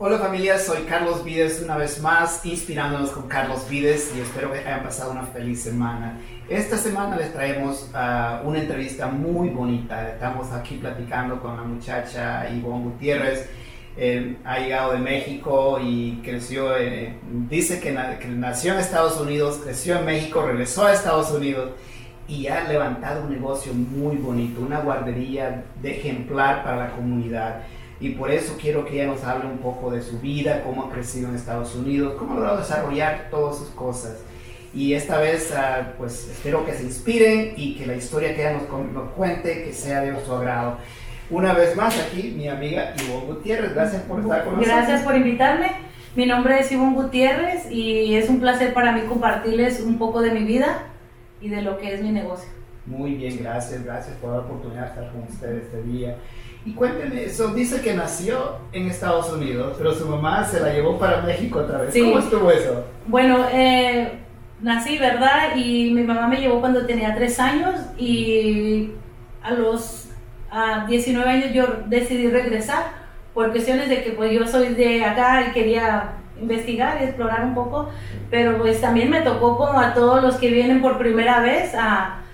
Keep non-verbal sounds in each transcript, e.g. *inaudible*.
Hola familia, soy Carlos Vides una vez más, inspirándonos con Carlos Vides y espero que hayan pasado una feliz semana. Esta semana les traemos uh, una entrevista muy bonita. Estamos aquí platicando con la muchacha Ivonne Gutiérrez. Eh, ha llegado de México y creció, eh, dice que, na que nació en Estados Unidos, creció en México, regresó a Estados Unidos y ha levantado un negocio muy bonito, una guardería de ejemplar para la comunidad y por eso quiero que ella nos hable un poco de su vida, cómo ha crecido en Estados Unidos, cómo ha logrado desarrollar todas sus cosas. Y esta vez, uh, pues espero que se inspiren y que la historia que ella nos, nos, cuente, que sea de su agrado. Una vez más aquí, mi amiga Ivonne Gutiérrez, gracias por estar con nosotros. Gracias por invitarme. Mi nombre es Ivonne Gutiérrez y es un placer para mí compartirles un poco de mi vida y de lo que es mi negocio. Muy bien, gracias, gracias por la oportunidad de estar con ustedes este día. Y cuénteme eso, dice que nació en Estados Unidos, pero su mamá se la llevó para México otra vez. Sí. ¿Cómo estuvo eso? Bueno, eh, nací, ¿verdad? Y mi mamá me llevó cuando tenía tres años y a los a 19 años yo decidí regresar por cuestiones de que pues yo soy de acá y quería investigar y explorar un poco, pero pues también me tocó como a todos los que vienen por primera vez a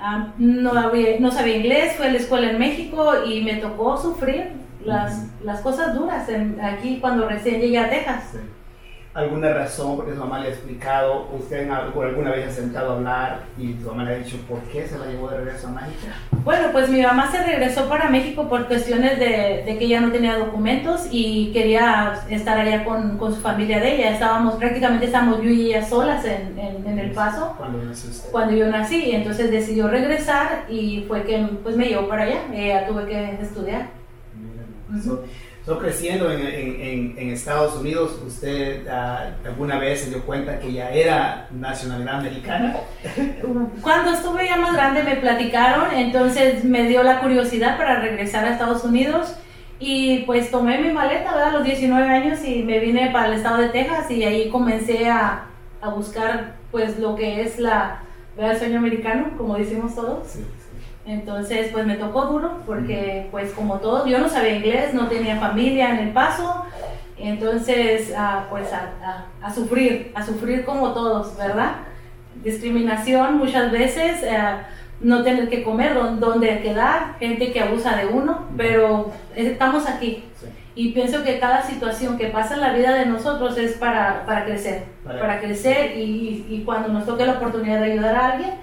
Uh, no, había, no, sabía inglés, fui a la escuela en México y me tocó sufrir las, las cosas duras en, aquí cuando recién llegué a Texas. ¿Alguna razón porque su mamá le ha explicado, usted alguna vez ha sentado a hablar y su mamá le ha dicho por qué se la llevó de regreso a México? Bueno, pues mi mamá se regresó para México por cuestiones de, de que ella no tenía documentos y quería estar allá con, con, su familia de ella. Estábamos, prácticamente estábamos yo y ella solas en, en, en El Paso. ¿Cuándo nació usted? Cuando yo nací, entonces decidió regresar y fue que pues me llevó para allá. Ella tuve que estudiar. Mira, uh -huh. So, creciendo en, en, Estados Unidos, ¿usted uh, alguna vez se dio cuenta que ya era nacionalidad americana? *laughs* Cuando estuve ya más grande me platicaron, entonces me dio la curiosidad para regresar a Estados Unidos y pues tomé mi maleta a los 19 años y me vine para el estado de Texas y ahí comencé a, a buscar pues lo que es la, ¿verdad? el sueño americano, como decimos todos. Sí. Entonces, pues me tocó duro porque, pues como todos, yo no sabía inglés, no tenía familia en El Paso, entonces, uh, pues a, a, a, sufrir, a sufrir como todos, ¿verdad? Discriminación muchas veces, uh, no tener que comer, dónde quedar, gente que abusa de uno, pero estamos aquí. Sí. Y pienso que cada situación que pasa en la vida de nosotros es para, para crecer, para, para crecer y, y cuando nos toque la oportunidad de ayudar a alguien,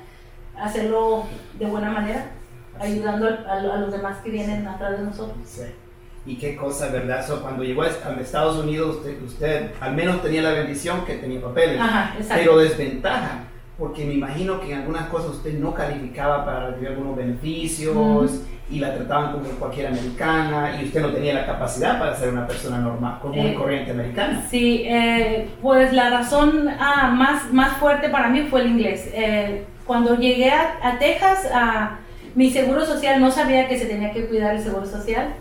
hacerlo de buena manera, ayudando a, a, los demás que vienen atrás de nosotros. Sí. Y qué cosa, ¿verdad? So, cuando llegó a Estados Unidos, usted, usted, al menos tenía la bendición que tenía papeles, Ajá, pero desventaja, porque me imagino que en algunas cosas usted no calificaba para recibir algunos beneficios mm. y la trataban como cualquier americana y usted no tenía la capacidad para ser una persona normal, común eh, y corriente americana. Sí, eh, pues la razón ah, más, más fuerte para mí fue el inglés. Eh, cuando llegué a, a Texas, a, mi seguro social no sabía que se tenía que cuidar el seguro social.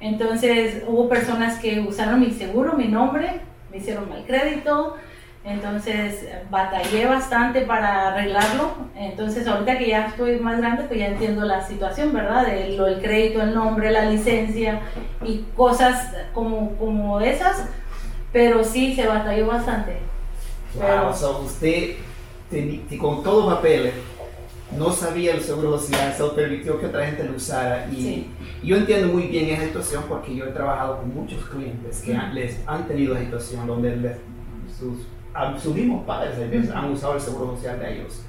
Entonces hubo personas que usaron mi seguro, mi nombre, me hicieron mal crédito. Entonces batallé bastante para arreglarlo. Entonces ahorita que ya estoy más grande, pues ya entiendo la situación, ¿verdad? De lo, el crédito, el nombre, la licencia y cosas como, como esas. Pero sí, se batalló bastante. Wow, Pero, so usted con todos los papeles, no sabía el seguro social, eso permitió que otra gente lo usara. Y sí. yo entiendo muy bien esa situación porque yo he trabajado con muchos clientes que han, les han tenido esa situación donde les, sus, sus, mismos padres veces, han usado el seguro social de ellos.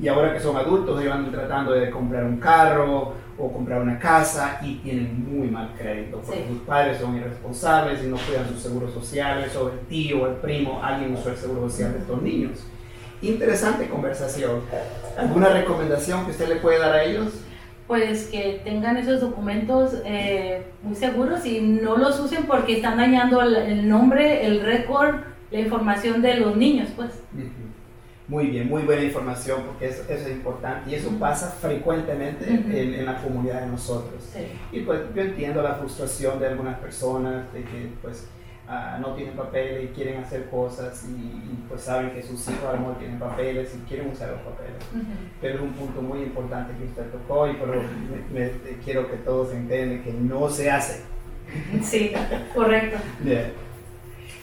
Y ahora que son adultos, ellos van tratando de comprar un carro o comprar una casa y tienen muy mal crédito porque Sí. sus padres son irresponsables y no cuidan sus seguros sociales o el tío o el primo, alguien usó el seguro social de estos niños. Interesante conversación. ¿Alguna recomendación que usted le puede dar a ellos? pues que tengan esos documentos eh, muy seguros y no los usen porque están dañando el, el nombre, el récord, la información de los niños, pues. Muy bien, muy buena información porque eso, eso es importante y eso pasa frecuentemente Ujú. en, en la comunidad de nosotros. Sí. Y pues yo entiendo la frustración de algunas personas de que pues ah, no tienen papeles y quieren hacer cosas y, y, pues saben que sus hijos a lo mejor tienen papeles y quieren usar los papeles. Ujú. Pero es un punto muy importante que usted tocó y pero me- me- quiero que todos entiendan que no se hace. Sí, correcto. *laughs* Bien.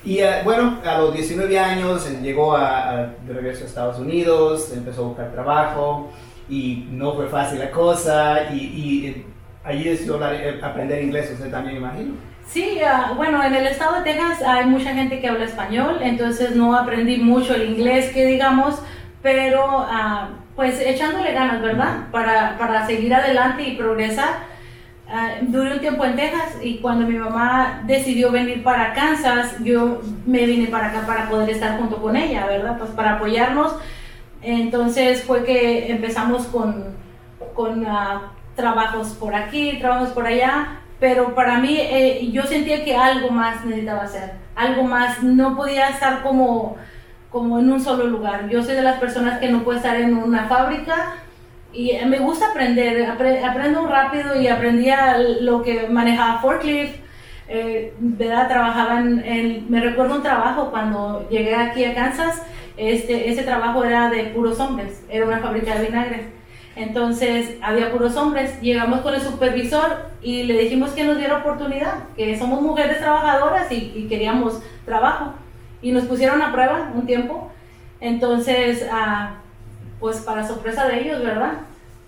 Y eh, bueno, a los 19 años eh, llegó a, de regreso a Estados Unidos, empezó a buscar trabajo y no fue fácil la cosa y, y eh, allí decidió aprender inglés, usted también imagino. Sí, ah, bueno, en el estado de Texas hay mucha gente que habla español, entonces no aprendí mucho el inglés, que digamos, pero ah, pues echándole ganas, ¿verdad? Para, para seguir adelante y progresar. Uh, duré un tiempo en Texas y cuando mi mamá decidió venir para Kansas, yo me vine para acá para poder estar junto con ella, ¿verdad? Pues para apoyarnos. Entonces fue que empezamos con, con trabajos por aquí, trabajos por allá, pero para mí eh, yo sentía que algo más necesitaba hacer, algo más, no podía estar como, como en un solo lugar. Yo soy de las personas que no puede estar en una fábrica y me gusta aprender, aprendo rápido y aprendía lo que manejaba forklift, eh, ¿verdad? Trabajaba en, me recuerdo un trabajo cuando llegué aquí a Kansas, este, ese trabajo era de puros hombres, era una fábrica de vinagres. Entonces había puros hombres, llegamos con el supervisor y le dijimos que nos diera oportunidad, que somos mujeres trabajadoras y, queríamos trabajo. Y nos pusieron a prueba un tiempo. Entonces, ah, pues para sorpresa de ellos, ¿verdad?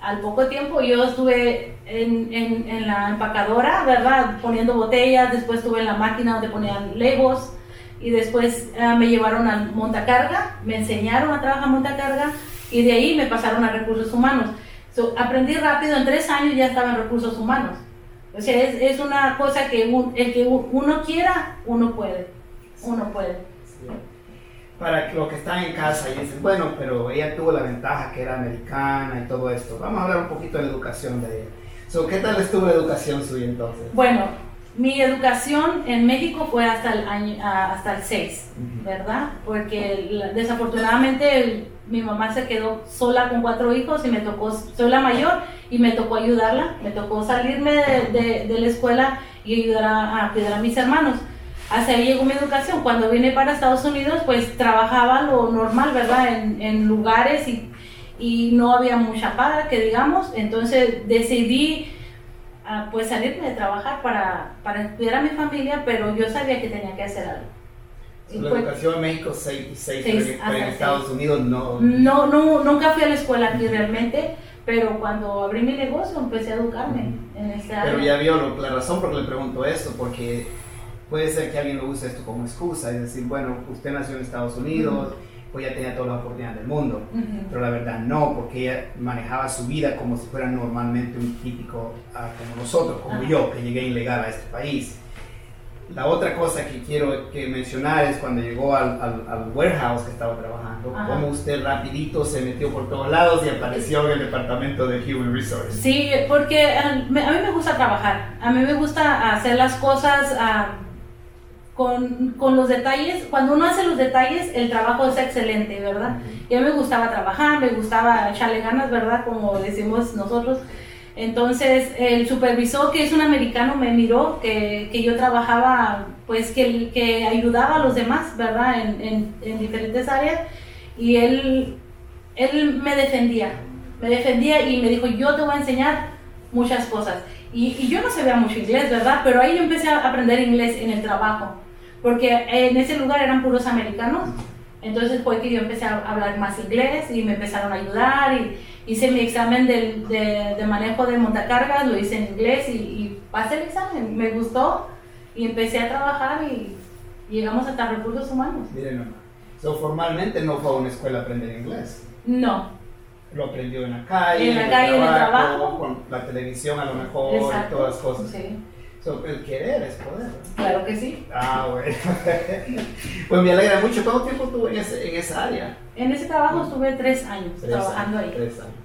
Al poco tiempo yo estuve en, en, la empacadora, ¿verdad? Poniendo botellas, después estuve en la máquina donde ponían legos y después ah, me llevaron a montacarga, me enseñaron a trabajar montacarga y de ahí me pasaron a recursos humanos. aprendí rápido, en tres años ya estaba en recursos humanos. O sea, es, es una cosa que el que uno quiera, uno puede. Uno puede. Para los que están en casa y dicen, bueno, pero ella tuvo la ventaja que era americana y todo esto. Vamos a hablar un poquito de la educación de ella. So, ¿Qué tal estuvo la educación suya entonces? Bueno, mi educación en México fue hasta el año, ah, hasta el 6, ¿verdad? Porque desafortunadamente mi mamá se quedó sola con cuatro hijos y me tocó, soy la mayor y me tocó ayudarla, me tocó salirme de, de, la escuela y ayudar a, cuidar a mis hermanos. Hasta ahí llegó mi educación. Cuando vine para Estados Unidos, pues trabajaba lo normal, ¿verdad? En, en lugares y, y, no había mucha paga, que digamos. Entonces decidí uh, pues salirme de trabajar para, para cuidar a mi familia, pero yo sabía que tenía que hacer algo. La educación en México 6 y 6, pero en Estados Unidos no. no. No, nunca fui a la escuela aquí realmente, pero cuando abrí mi negocio empecé a educarme en este área. Pero ya vio la razón por la que le pregunto esto, porque puede ser que alguien lo use esto como excusa, es decir, bueno, usted nació en Estados Unidos, pues ya tenía todas las oportunidades del mundo, pero la verdad no, porque ella manejaba su vida como si fuera normalmente un típico ah, como nosotros, como yo, que llegué ilegal a este país. La otra cosa que quiero que mencionar es cuando llegó al, al, warehouse que estaba trabajando, cómo usted rapidito se metió por todos lados y apareció en el departamento de Human Resources. Sí, porque a, a mí me gusta trabajar, a mí me gusta hacer las cosas con, con, los detalles. Cuando uno hace los detalles, el trabajo es excelente, ¿verdad? Y a mí me gustaba trabajar, me gustaba echarle ganas, ¿verdad? Como decimos nosotros. Entonces el supervisor, que es un americano, me miró que, que yo trabajaba, pues que, que, ayudaba a los demás, ¿verdad? En, en, diferentes áreas. Y él, él me defendía, me defendía y me dijo, yo te voy a enseñar muchas cosas. Y, y, yo no sabía mucho inglés, ¿verdad? Pero ahí yo empecé a aprender inglés en el trabajo, porque en ese lugar eran puros americanos. Entonces fue que yo empecé a hablar más inglés y me empezaron a ayudar y hice mi examen de, de, manejo de montacargas, lo hice en inglés y, pasé el examen, me gustó y empecé a trabajar y llegamos hasta recursos humanos. Miren, so, formalmente no fue a una escuela a aprender inglés. No. Lo aprendió en la calle, en la calle, en el trabajo, con la televisión a lo mejor, y todas las cosas. Sí. So, el querer es poder. Claro que sí. Ah, bueno. *laughs* pues me alegra mucho. ¿Cuánto tiempo estuvo en, en esa área? En ese trabajo estuve tres años trabajando ahí. Tres años.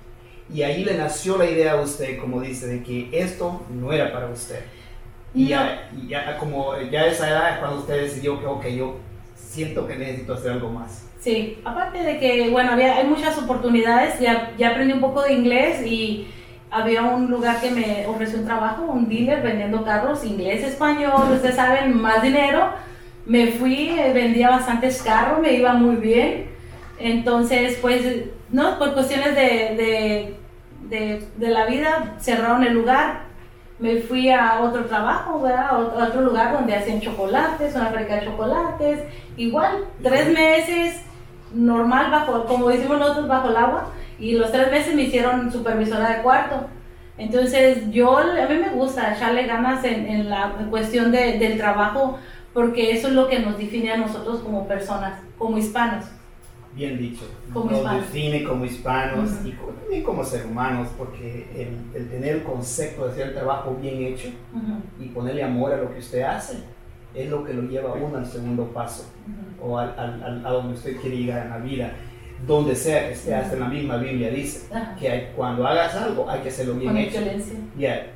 Y ahí le nació la idea a usted, como dice, de que esto no era para usted. Y, ya, como ya esa edad es cuando usted decidió que, ok, yo siento que necesito hacer algo más. Sí, aparte de que, bueno, había, hay muchas oportunidades, ya, ya aprendí un poco de inglés y había un lugar que me ofreció un trabajo, un dealer vendiendo carros, inglés, español, ustedes saben, más dinero. Me fui, eh, vendía bastantes carros, me iba muy bien. Entonces, pues, no, por cuestiones de, de, de, la vida, cerraron el lugar. me fui a otro trabajo, ¿verdad? A otro lugar donde hacían chocolates, una fábrica de chocolates, igual, tres meses, normal, bajo, como decimos nosotros, bajo el agua, y los tres meses me hicieron supervisora de cuarto. Entonces, yo, a mí me gusta echarle ganas en, la cuestión del trabajo, porque eso es lo que nos define a nosotros como personas, como hispanos. Bien dicho, nos define como hispanos y también como seres humanos, porque el, tener el concepto de hacer el trabajo bien hecho y ponerle amor a lo que usted hace es lo que lo lleva a uno al segundo paso o al, al, a donde usted quiere llegar en la vida. Donde sea que esté, hasta en la misma Biblia dice que cuando hagas algo hay que hacerlo bien hecho.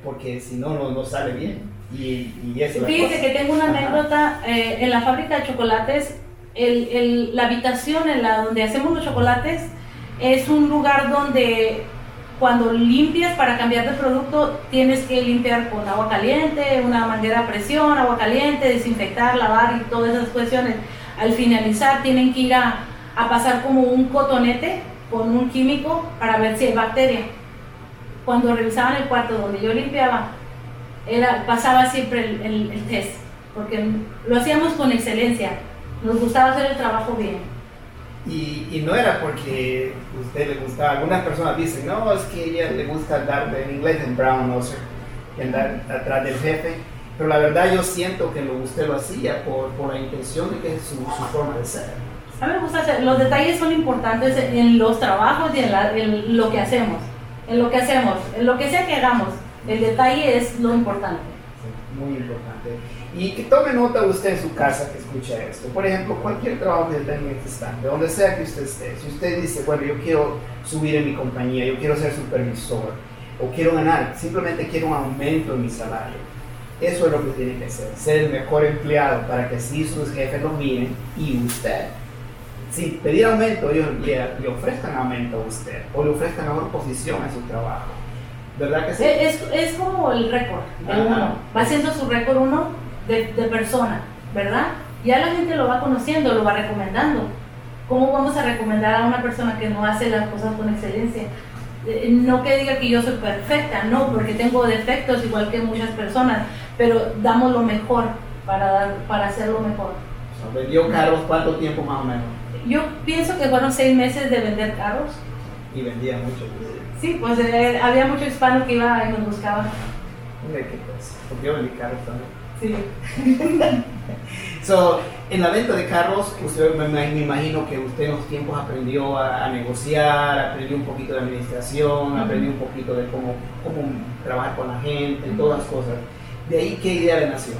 porque si no, no, no sale bien. Y, y eso Fíjese que tengo una anécdota eh, en la fábrica de chocolates el, la habitación en la donde hacemos los chocolates es un lugar donde cuando limpias para cambiar de producto tienes que limpiar con agua caliente, una manguera a presión, agua caliente, desinfectar, lavar y todas esas cuestiones. Al finalizar tienen que ir a, a pasar como un cotonete con un químico para ver si hay bacteria. Cuando revisaban el cuarto donde yo limpiaba, era, pasaba siempre el, test, porque lo hacíamos con excelencia nos gustaba hacer el trabajo bien. Y, no era porque usted le gustaba. Algunas personas dicen, no, es que a ella le gusta andar en inglés en brown nose, andar atrás del jefe. Pero la verdad yo siento que usted lo hacía por, por la intención de que es su, forma de ser. A mí me gusta hacer, los detalles son importantes en los trabajos y en, en lo que hacemos. En lo que hacemos, en lo que sea que hagamos, el detalle es lo importante. muy importante. Y que tome nota usted en su casa que escucha esto. Por ejemplo, cualquier trabajo que tenga en este instante, donde sea que usted esté. Si usted dice, bueno, yo quiero subir en mi compañía, yo quiero ser supervisor, o quiero ganar, simplemente quiero un aumento en mi salario. Eso es lo que tiene que hacer, ser el mejor empleado para que así sus jefes lo miren y usted. Si pedir aumento, ellos le, ofrezcan aumento a usted o le ofrezcan mejor posición en su trabajo. ¿Verdad que sí? Es, es como el récord, uno. Va haciendo su récord uno de, persona, ¿verdad? Ya la gente lo va conociendo, lo va recomendando. ¿Cómo vamos a recomendar a una persona que no hace las cosas con excelencia? Eh, no que diga que yo soy perfecta, no, porque tengo defectos igual que muchas personas, pero damos lo mejor para, dar, para hacerlo mejor. ¿Vendió carros cuánto tiempo más o menos? Yo pienso que fueron seis meses de vender carros. Y vendía mucho. Sí, pues eh, había mucho hispano que iba y nos buscaba. Mira qué cosa, porque yo vendí carros también. Sí. *laughs* so, en la venta de carros, usted me, imagino que usted en los tiempos aprendió a, negociar, aprendió un poquito de administración, aprendió un poquito de cómo, cómo trabajar con la gente, todas las cosas. ¿De ahí qué idea le nació?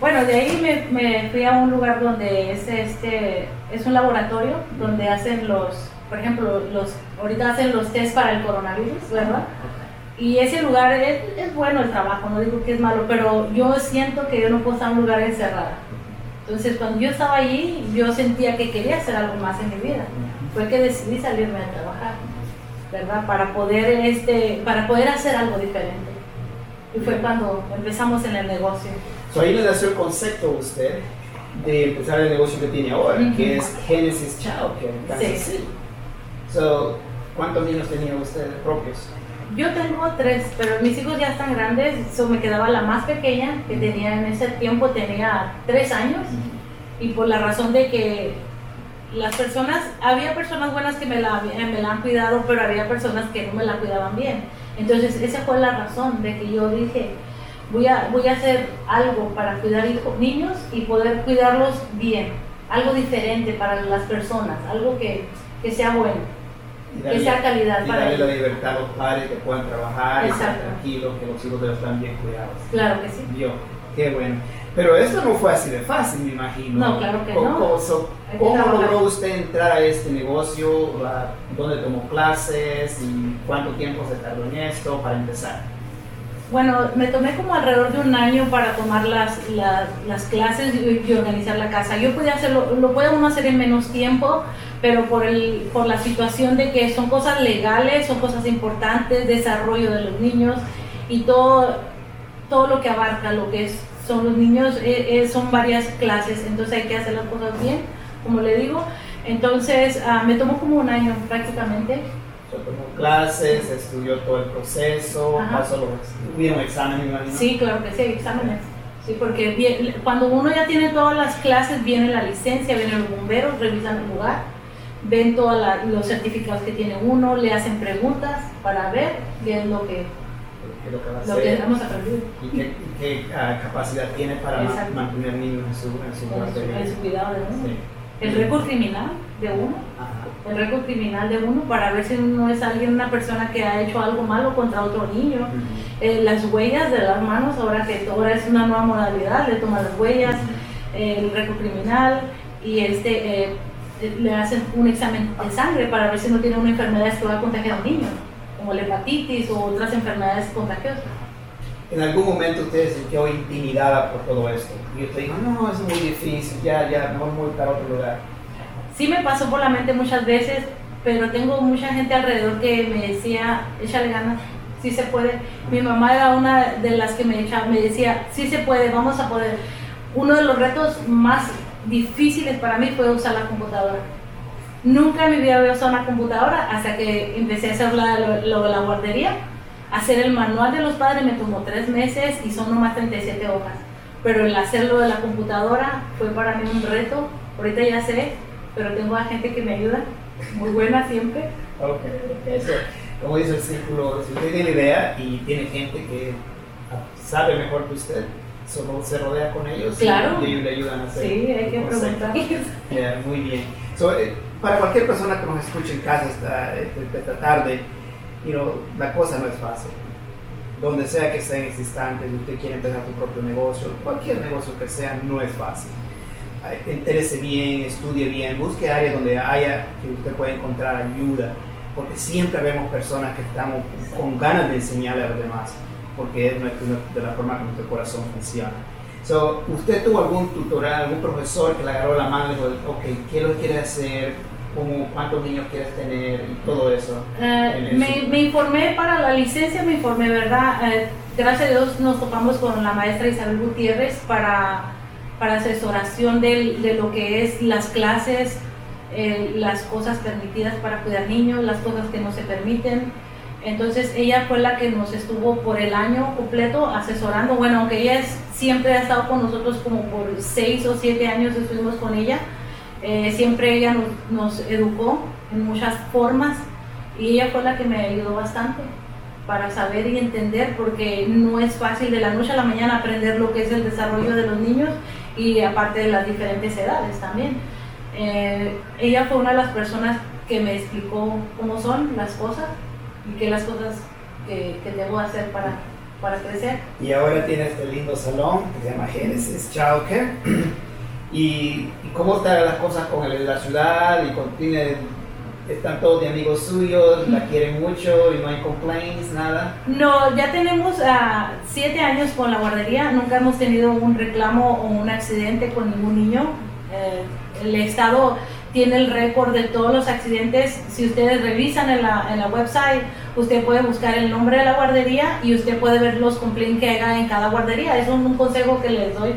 Bueno, de ahí me, me, fui a un lugar donde es, este, es un laboratorio donde hacen los, por ejemplo, los, ahorita hacen los test para el coronavirus, ¿verdad? Y ese lugar es, es, bueno el trabajo, no digo que es malo, pero yo siento que yo no puedo estar en un lugar encerrada. Entonces, cuando yo estaba allí, yo sentía que quería hacer algo más en mi vida. Fue que decidí salirme a trabajar, ¿verdad? Para poder, este, para poder hacer algo diferente. Y fue cuando empezamos en el negocio. So, ahí le nació el concepto a usted de empezar el negocio que tiene ahora, que es Genesis Child Care. Sí. So, ¿Cuántos niños tenía usted propios? Yo tengo tres, pero mis hijos ya están grandes, eso me quedaba la más pequeña, que tenía en ese tiempo tenía tres años, y por la razón de que las personas, había personas buenas que me la, me la han cuidado, pero había personas que no me la cuidaban bien. Entonces esa fue la razón de que yo dije, voy a, voy a hacer algo para cuidar hijos, niños y poder cuidarlos bien, algo diferente para las personas, algo que, que sea bueno que sea calidad y para darle la libertad a los padres que puedan trabajar y estar tranquilos, que los hijos de están bien cuidados. Claro que sí. Dios, qué bueno. Pero eso no fue así de fácil, me imagino. No, claro que no. ¿Cómo, logró usted entrar a este negocio? ¿Dónde tomó clases? ¿Y cuánto tiempo se tardó en esto para empezar? Bueno, me tomé como alrededor de un año para tomar las, las, clases y, organizar la casa. Yo podía hacerlo, lo puede uno hacer en menos tiempo, pero por, el, por la situación de que son cosas legales, son cosas importantes, desarrollo de los niños y todo, todo lo que abarca lo que es, son los niños, eh, eh, son varias clases, entonces hay que hacer las cosas bien, como le digo. Entonces ah, me tomó como un año prácticamente tomó clases, estudió todo el proceso, pasó los, hubieron exámenes, imagino. Sí, claro que sí, exámenes. Sí, porque cuando uno ya tiene todas las clases, viene la licencia, vienen los bomberos, revisan el lugar, ven todos los certificados que tiene uno, le hacen preguntas para ver qué es lo que, lo que, va a lo que hemos aprendido. Y qué, qué ah, capacidad tiene para mantener niños en su, en su, en su, cuidado de uno. El récord criminal de uno. El récord criminal de uno para ver si uno es alguien, una persona que ha hecho algo malo contra otro niño. Eh, las huellas de las manos, ahora que ahora es una nueva modalidad, le toman las huellas, el récord criminal y este eh, le hacen un examen de sangre para ver si no tiene una enfermedad que va a contagiar a un niño, como la hepatitis o otras enfermedades contagiosas. En algún momento usted se sintió intimidada por todo esto y usted dijo, no, es muy difícil, ya, ya, mejor voy para otro lugar. Sí me pasó por la mente muchas veces, pero tengo mucha gente alrededor que me decía, échale ganas, sí se puede. Mi mamá era una de las que me, me decía, sí se puede, vamos a poder. Uno de los retos más difíciles para mí fue usar la computadora. Nunca en mi vida había usado una computadora hasta que empecé a hacer lo, de la guardería. Hacer el manual de los padres me tomó tres meses y son nomás 37 hojas. Pero el hacerlo de la computadora fue para mí un reto. Ahorita ya sé, pero tengo a gente que me ayuda, muy buena siempre. Ok, eso, como dice el círculo, si usted tiene idea y tiene gente que sabe mejor que usted, solo se rodea con ellos claro. y le ayudan a hacer. Sí, hay que preguntar. *laughs* muy bien. Eh, para cualquier persona que nos escuche en casa esta, esta tarde, you know, la cosa no es fácil. Donde sea que esté en este instante, usted quiere empezar su propio negocio, cualquier negocio que sea, no es fácil. Interese bien, estudie bien, busque áreas donde haya que usted pueda encontrar ayuda, porque siempre vemos personas que estamos con ganas de enseñarle a los demás porque es de la forma que nuestro corazón funciona. So, ¿Usted tuvo algún tutorial, algún profesor que le agarró la mano y dijo, ok, ¿qué lo quiere hacer? ¿Cómo, ¿Cuántos niños quieres tener? Y todo eso. Eh, me, me, informé para la licencia, me informé, ¿verdad? Eh, gracias a Dios nos topamos con la maestra Isabel Gutiérrez para, para asesoración de, de lo que es las clases, eh, las cosas permitidas para cuidar niños, las cosas que no se permiten. Entonces ella fue la que nos estuvo por el año completo asesorando. Bueno, aunque ella siempre ha estado con nosotros como por seis o siete años estuvimos con ella, eh, siempre ella nos, educó en muchas formas y ella fue la que me ayudó bastante para saber y entender porque no es fácil de la noche a la mañana aprender lo que es el desarrollo de los niños y aparte de las diferentes edades también. Eh, ella fue una de las personas que me explicó cómo son las cosas y qué las cosas que, que debo hacer para, para crecer. Y ahora tiene este lindo salón que se llama Genesis Childcare. *clears throat* ¿Y, ¿Y, cómo están las cosas con la ciudad? ¿Y con, tiene, ¿Están todos de amigos suyos? ¿La quieren mucho y no hay complaints, nada? No, ya tenemos uh, siete años con la guardería. Nunca hemos tenido un reclamo o un accidente con ningún niño. Eh, el Estado tiene el récord de todos los accidentes. Si ustedes revisan en la, en la website, usted puede buscar el nombre de la guardería y usted puede ver los complaints que haga en cada guardería. Es un, consejo que les doy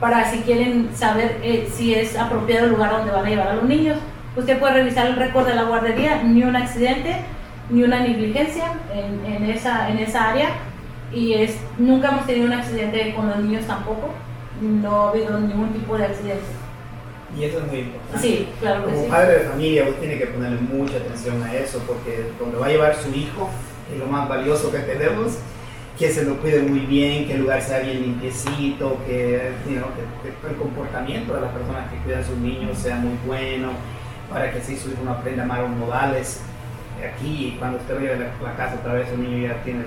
para si quieren saber eh, si es apropiado el lugar donde van a llevar a los niños. Usted puede revisar el récord de la guardería, ni un accidente, ni una negligencia en, en, esa, en esa área. Y es, nunca hemos tenido un accidente con los niños tampoco. No ha habido ningún tipo de accidente. Y eso es muy importante. Sí, claro que Como padre de familia, usted tiene que ponerle mucha atención a eso, porque cuando va a llevar su hijo, es lo más valioso que tenemos, que se lo cuide muy bien, que el lugar sea bien limpiecito, que, el comportamiento de las personas que cuidan a sus niños sea muy bueno, para que así su hijo no aprenda malos modales. Aquí, cuando usted vaya a la, casa otra vez, el niño ya tiene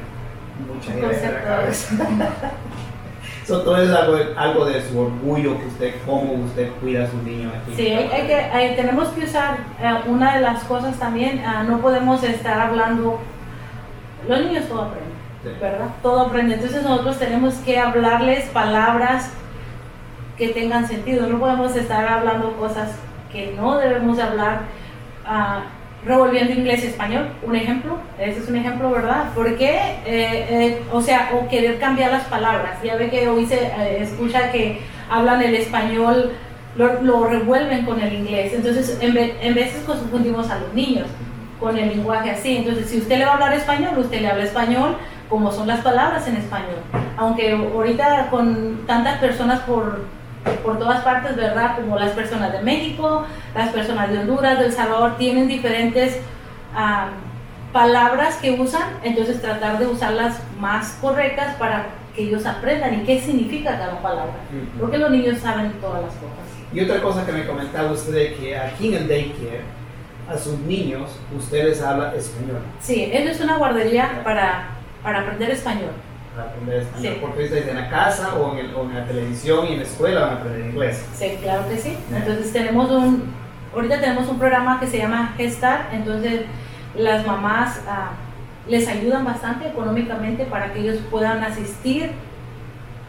mucha idea en la cabeza. *laughs* So, todo es algo, algo, de su orgullo que usted, cómo usted cuida a sus niños aquí. Sí, hay, que, tenemos que usar eh, una de las cosas también, uh, no podemos estar hablando, los niños todo aprenden, ¿verdad? Todo aprende, entonces nosotros tenemos que hablarles palabras que tengan sentido, no podemos estar hablando cosas no debemos hablar. Uh, revolviendo inglés y español, un ejemplo, ese es un ejemplo, ¿verdad? Porque, eh, eh, o sea, o querer cambiar las palabras, ya ve que hoy se eh, escucha que hablan el español, lo, revuelven con el inglés, entonces en, en veces confundimos a los niños. con el lenguaje así. Entonces, si usted le va a hablar español, usted le habla español como son las palabras en español. Aunque ahorita con tantas personas por, por todas partes, ¿verdad? Como las personas de México, las personas de Honduras, de El Salvador, tienen diferentes ah, palabras que usan, entonces tratar de usarlas más correctas para que ellos aprendan y qué significa cada palabra. Porque los niños saben todas las cosas. Y otra cosa que me comentaba usted que aquí en el daycare a sus niños ustedes hablan español. Sí, eso es una guardería para, para aprender español. Para aprender español. Sí. Porque en la casa o en, el, o en, la televisión y en la escuela van a aprender inglés. Sí, claro que sí. Entonces tenemos un, ahorita tenemos un programa que se llama Gestar, entonces las mamás ah, les ayudan bastante económicamente para que ellos puedan asistir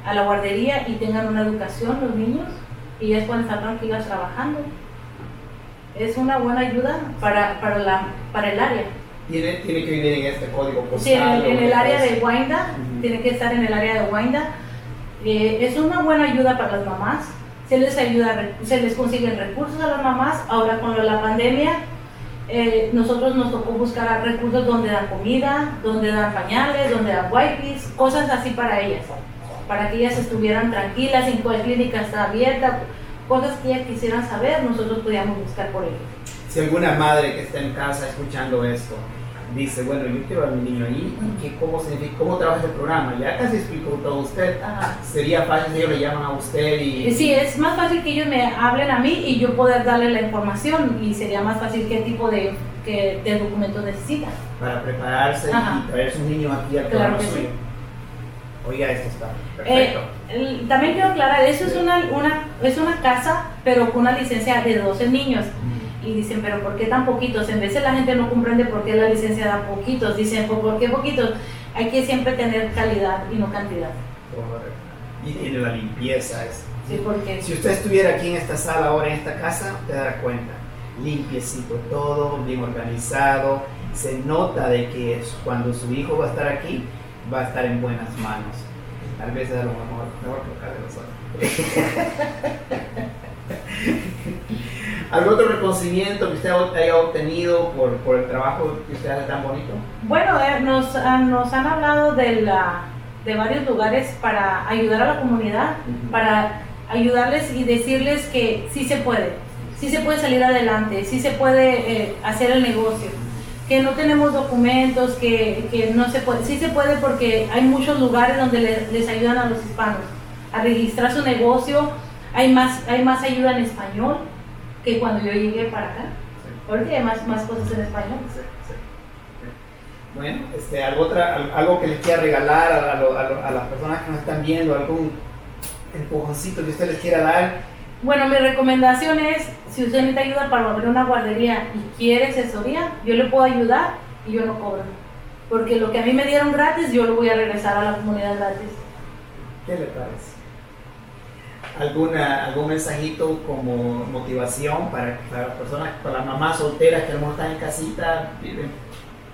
a la guardería y tengan una educación los niños y ellas pueden estar tranquilas trabajando es una buena ayuda para, para, la, para el área. ¿Tiene, tiene que vivir en este código postal. Sí, en, el, área de Wanda, tiene que estar en el área de Wanda. Eh, es una buena ayuda para las mamás. Se les ayuda, se les consiguen recursos a las mamás. Ahora con la pandemia, eh, nosotros nos tocó buscar recursos donde dan comida, donde dan pañales, donde dan wipes, cosas así para ellas, para que ellas estuvieran tranquilas, en cual clínica está abierta cosas que ellas quisieran saber, nosotros podíamos buscar por ellos. Si alguna madre que está en casa escuchando esto dice, bueno, yo quiero a mi niño ahí, ¿y cómo, se, cómo trabaja el programa? Ya casi explicó todo usted. Sería fácil si ellos le llaman a usted y... Sí, es más fácil que ellos me hablen a mí y yo poder darle la información y sería más fácil qué tipo de, que, de documentos necesitan. Para prepararse y traer a sus niños aquí al claro programa suyo. Oiga, esto está perfecto. Eh, también quiero aclarar, eso es una, una, es una casa, pero con una licencia de 12 niños. Y dicen, pero ¿por qué tan poquitos? En veces la gente no comprende por qué la licencia da poquitos. Dicen, ¿por qué poquitos? Hay que siempre tener calidad y no cantidad. Y tiene la limpieza. Es, sí, porque... Si usted estuviera aquí en esta sala ahora, en esta casa, te dará cuenta. Limpiecito todo, bien organizado. Se nota de que cuando su hijo va a estar aquí, va a estar en buenas manos. Tal vez a lo mejor, mejor de los *laughs* ¿Algún otro reconocimiento que usted haya obtenido por, por el trabajo que usted hace tan bonito? Bueno, eh, nos, uh, nos han hablado de, la, de varios lugares para ayudar a la comunidad, uh -huh. para ayudarles y decirles que sí se puede, sí se puede salir adelante, sí se puede eh, hacer el negocio que no tenemos documentos, que, que, no se puede. Sí se puede porque hay muchos lugares donde les, les ayudan a los hispanos a registrar su negocio. Hay más, hay más ayuda en español que cuando yo llegué para acá. Sí. Porque hay más, más cosas en español. Sí, sí. Bueno, este, algo, otra, algo que les quiera regalar a, a, a, a las personas que nos están viendo, algún empujoncito que usted les quiera dar bueno, mi recomendación es, si usted necesita ayuda para abrir una guardería y quiere asesoría, yo le puedo ayudar y yo no cobro. Porque lo que a mí me dieron gratis, yo lo voy a regresar a la comunidad gratis. ¿Qué le parece? ¿Alguna, ¿Algún mensajito como motivación para, para las personas, para las mamás solteras que a lo mejor están en casita, viven,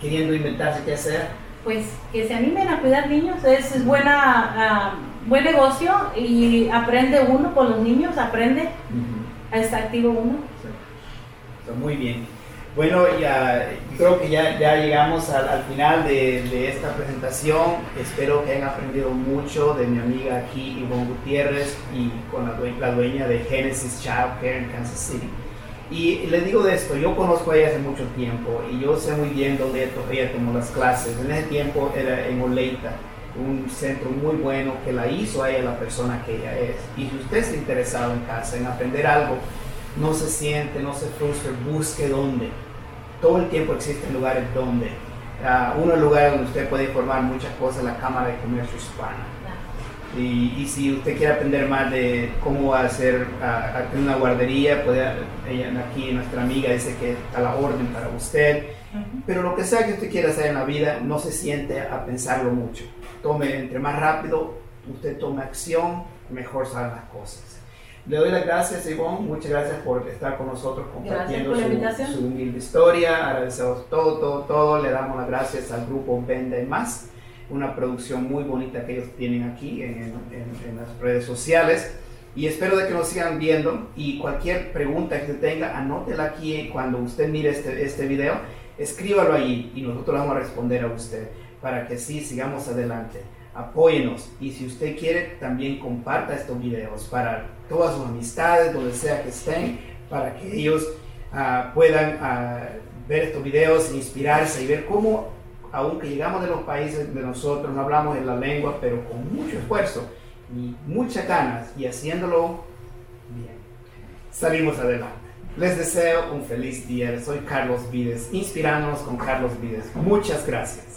queriendo inventarse qué hacer? Pues que se animen a cuidar niños, es, es buena... Uh, buen negocio y aprende uno con los niños, aprende uh -huh. a estar activo uno. Sí. muy bien. Bueno, ya, creo que ya, ya llegamos al, al final de, de, esta presentación. Espero que hayan aprendido mucho de mi amiga aquí, Ivonne Gutiérrez, y con la, la dueña de Genesis Child Care en Kansas City. Y les digo de esto, yo conozco a ella hace mucho tiempo y yo sé muy bien dónde ella tomó las clases. En ese tiempo era en Oleita un centro muy bueno que la hizo a ella la persona que ella es. Y si usted está interesado en casa, en aprender algo, no se siente, no se frustre, busque dónde. Todo el tiempo existen lugares donde. Uh, uno lugares donde usted puede informar muchas cosas, la Cámara de Comercio Hispana. Y, y, si usted quiere aprender más de cómo hacer uh, una guardería, puede, ella, aquí nuestra amiga dice que está la orden para usted. Uh -huh. Pero lo que sea que usted quiera hacer en la vida, no se siente a pensarlo mucho tome, entre más rápido usted tome acción, mejor salen las cosas. Le doy las gracias, Ivonne. Muchas gracias por estar con nosotros compartiendo su, su, humilde historia. Agradecemos todo, todo, todo. Le damos las gracias al grupo Venda y Más, una producción muy bonita que ellos tienen aquí en, en, en las redes sociales. Y espero de que nos sigan viendo. Y cualquier pregunta que tenga, anótela aquí cuando usted mire este, este video escríbalo ahí y nosotros vamos a responder a usted para que sí sigamos adelante. Apóyenos y si usted quiere también comparta estos videos para todas sus amistades, donde sea que estén, para que ellos ah, puedan ah, ver estos videos, inspirarse y ver cómo, aunque llegamos de los países de nosotros, no hablamos de la lengua, pero con mucho esfuerzo y muchas ganas y haciéndolo bien, salimos adelante. Les deseo un feliz día. Soy Carlos Vides, inspirándonos con Carlos Vides. Muchas gracias.